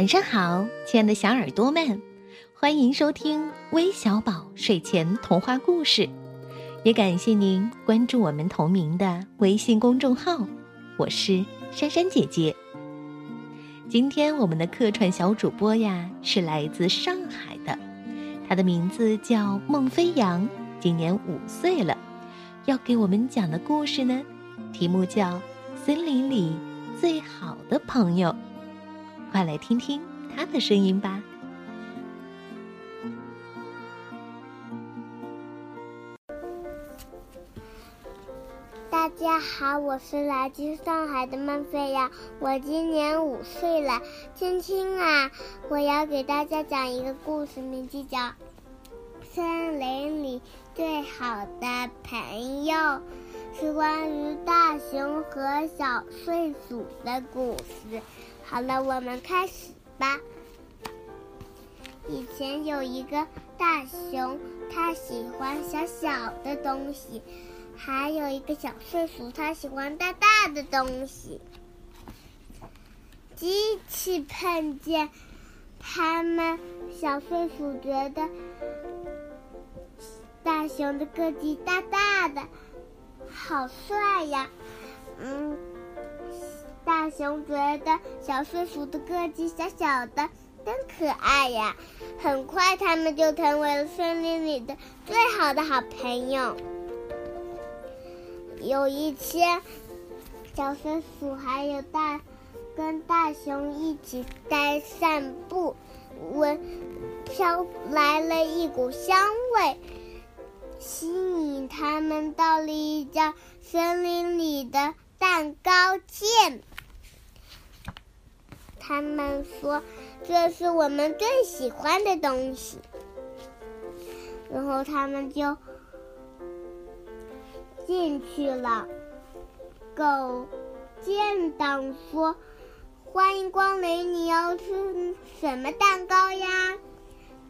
晚上好，亲爱的小耳朵们，欢迎收听微小宝睡前童话故事，也感谢您关注我们同名的微信公众号。我是珊珊姐姐。今天我们的客串小主播呀是来自上海的，她的名字叫孟飞扬，今年五岁了，要给我们讲的故事呢，题目叫《森林里最好的朋友》。快来听听他的声音吧！大家好，我是来自上海的孟飞扬，我今年五岁了。今天啊，我要给大家讲一个故事，名字叫《森林里最好的朋友》，是关于大熊和小睡鼠的故事。好了，我们开始吧。以前有一个大熊，它喜欢小小的东西；还有一个小睡鼠，它喜欢大大的东西。机器碰见他们，小睡鼠觉得大熊的个子大大的，好帅呀！嗯。大熊觉得小松鼠的个子小小的，真可爱呀！很快，他们就成为了森林里的最好的好朋友。有一天，小松鼠还有大跟大熊一起在散步，闻飘来了一股香味，吸他们到了一家森林里的蛋糕店。他们说：“这是我们最喜欢的东西。”然后他们就进去了。狗店长说：“欢迎光临，你要吃什么蛋糕呀？”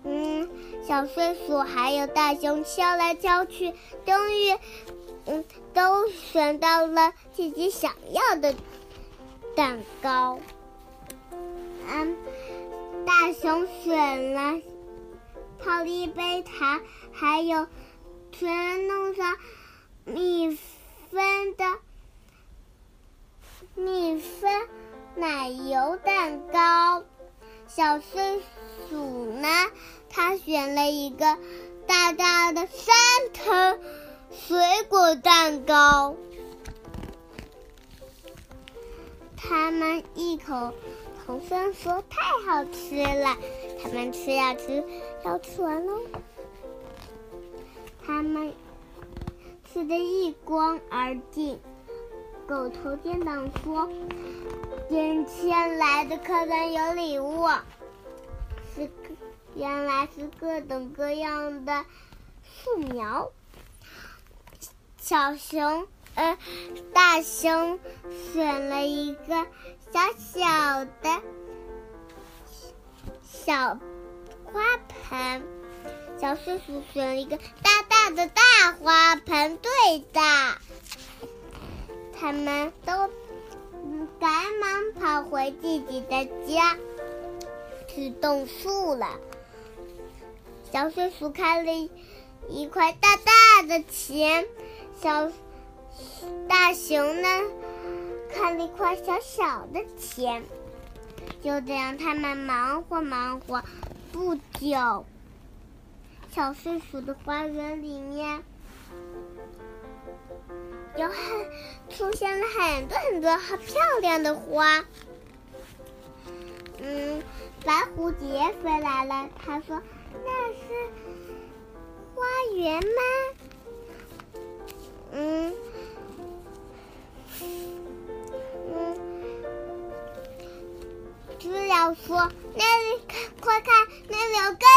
嗯，小睡鼠还有大熊敲来敲去，终于，嗯，都选到了自己想要的蛋糕。嗯，大熊选了泡了一杯茶，还有全弄上蜜蜂的蜜蜂奶油蛋糕。小松鼠呢，它选了一个大大的三层水果蛋糕。他们一口。同声说：“太好吃了！”他们吃呀吃，要吃完喽。他们吃的一光而尽。狗头店长说：“今天来的客人有礼物，是原来是各种各样的素描。”小熊，呃，大熊选了一个。小小的小花盆，小松鼠选了一个大大的大花盆，对的。他们都赶忙跑回自己的家去种树了。小松鼠开了一块大大的钱，小大熊呢？看了一块小小的钱，就这样，他们忙活忙活。不久，小松鼠的花园里面有很出现了很多很多好漂亮的花。嗯，白蝴蝶飞来了，他说：“那是花园吗？”嗯。知了说：“那里看，快看，那里有更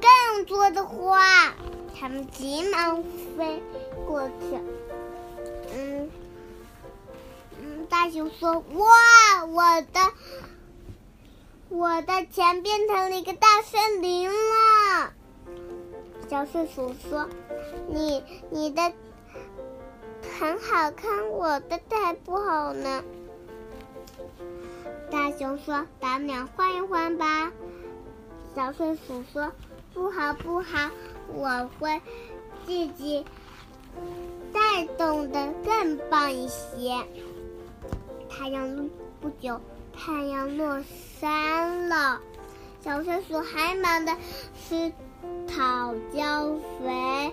更多的花。”他们急忙飞过去。就，说：“哇，我的我的钱变成了一个大森林了。”小松鼠说：“你你的很好看，我的才不好呢。”大熊说：“咱们俩换一换吧。”小松鼠说：“不好，不好，我会自己再动的更棒一些。”太阳不久，太阳落山了，小松鼠还忙的吃草浇肥，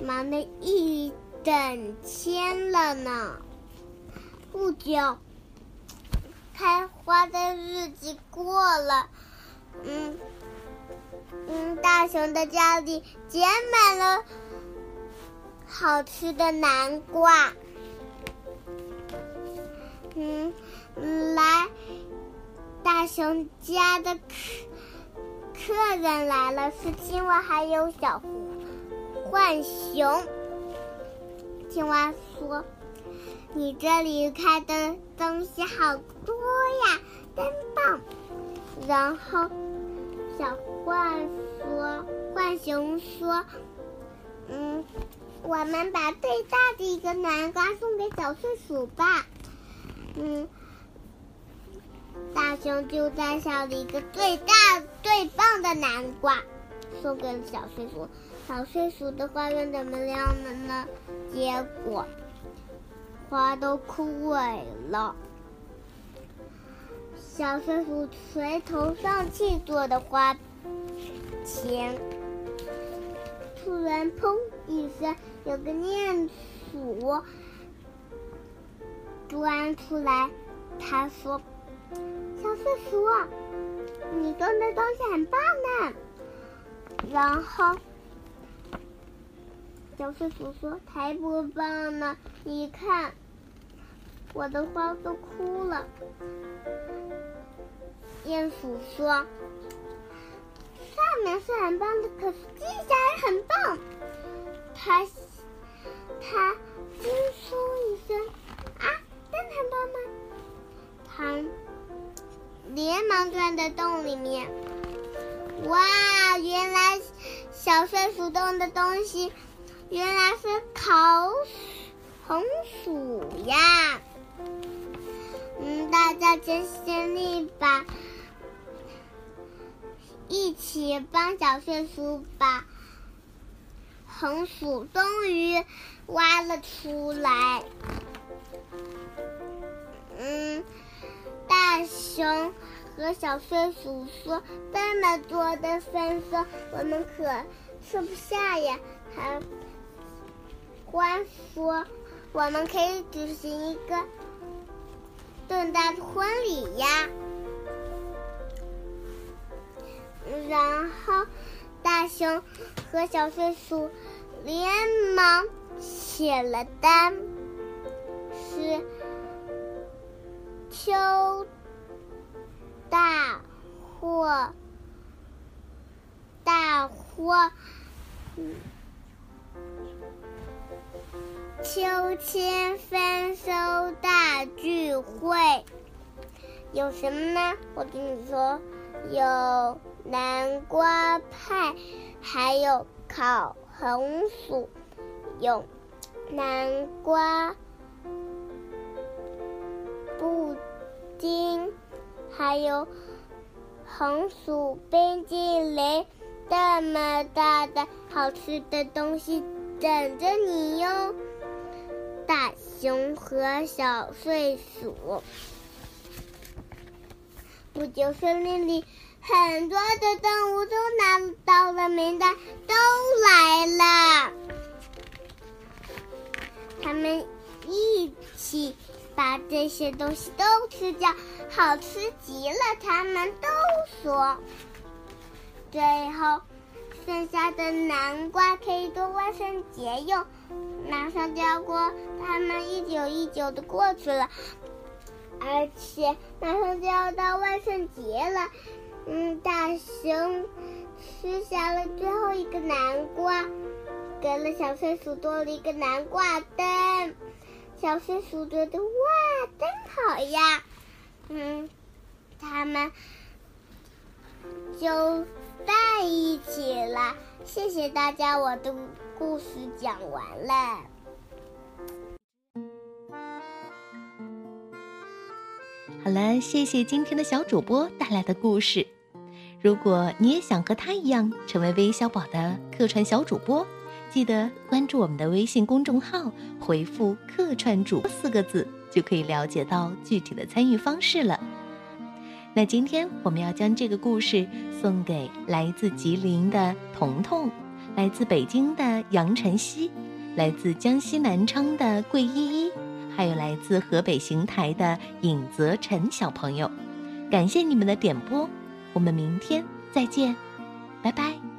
忙了一整天了呢。不久。开花的日子过了，嗯嗯，大熊的家里结满了好吃的南瓜。嗯，来，大熊家的客客人来了，是青蛙还有小浣熊。青蛙说。你这里开的东西好多呀，真棒！然后小浣说：“浣熊说，嗯，我们把最大的一个南瓜送给小松鼠吧。”嗯，大熊就摘下了一个最大最棒的南瓜，送给了小睡鼠。小睡鼠的花园怎么样了呢？结果。花都枯萎了。小睡鼠垂头丧气坐的花前，突然“砰”一声，有个鼹鼠钻出来。他说：“小松鼠，你种的东西很棒呢。”然后。小松鼠说：“才不棒呢！你看，我的花都枯了。”鼹鼠说：“上面是很棒的，可是地下红薯呀！嗯，大家尽心力吧，一起帮小睡鼠把红薯终于挖了出来。嗯，大熊和小睡鼠说：“这么多的粉色，我们可吃不下呀！”还。官说：“我们可以举行一个盛大的婚礼呀。”然后，大熊和小松鼠连忙写了单，是秋大货，大货。秋千丰收大聚会有什么呢？我跟你说，有南瓜派，还有烤红薯，有南瓜布丁，还有红薯冰激凌，这么大的好吃的东西等着你哟！大熊和小睡鼠，不久，森林里很多的动物都拿到了名单，都来了。他们一起把这些东西都吃掉，好吃极了。他们都说，最后剩下的南瓜可以做万圣节用。马上就要过，他们一九一九的过去了，而且马上就要到万圣节了。嗯，大熊吃下了最后一个南瓜，给了小松鼠多了一个南瓜灯。小松鼠觉得哇，真好呀！嗯，他们就带一。谢谢大家，我的。故事讲完了。好了，谢谢今天的小主播带来的故事。如果你也想和他一样成为微小宝的客串小主播，记得关注我们的微信公众号，回复“客串主播”四个字，就可以了解到具体的参与方式了。那今天我们要将这个故事送给来自吉林的彤彤，来自北京的杨晨曦，来自江西南昌的桂依依。还有来自河北邢台的尹泽辰小朋友，感谢你们的点播，我们明天再见，拜拜。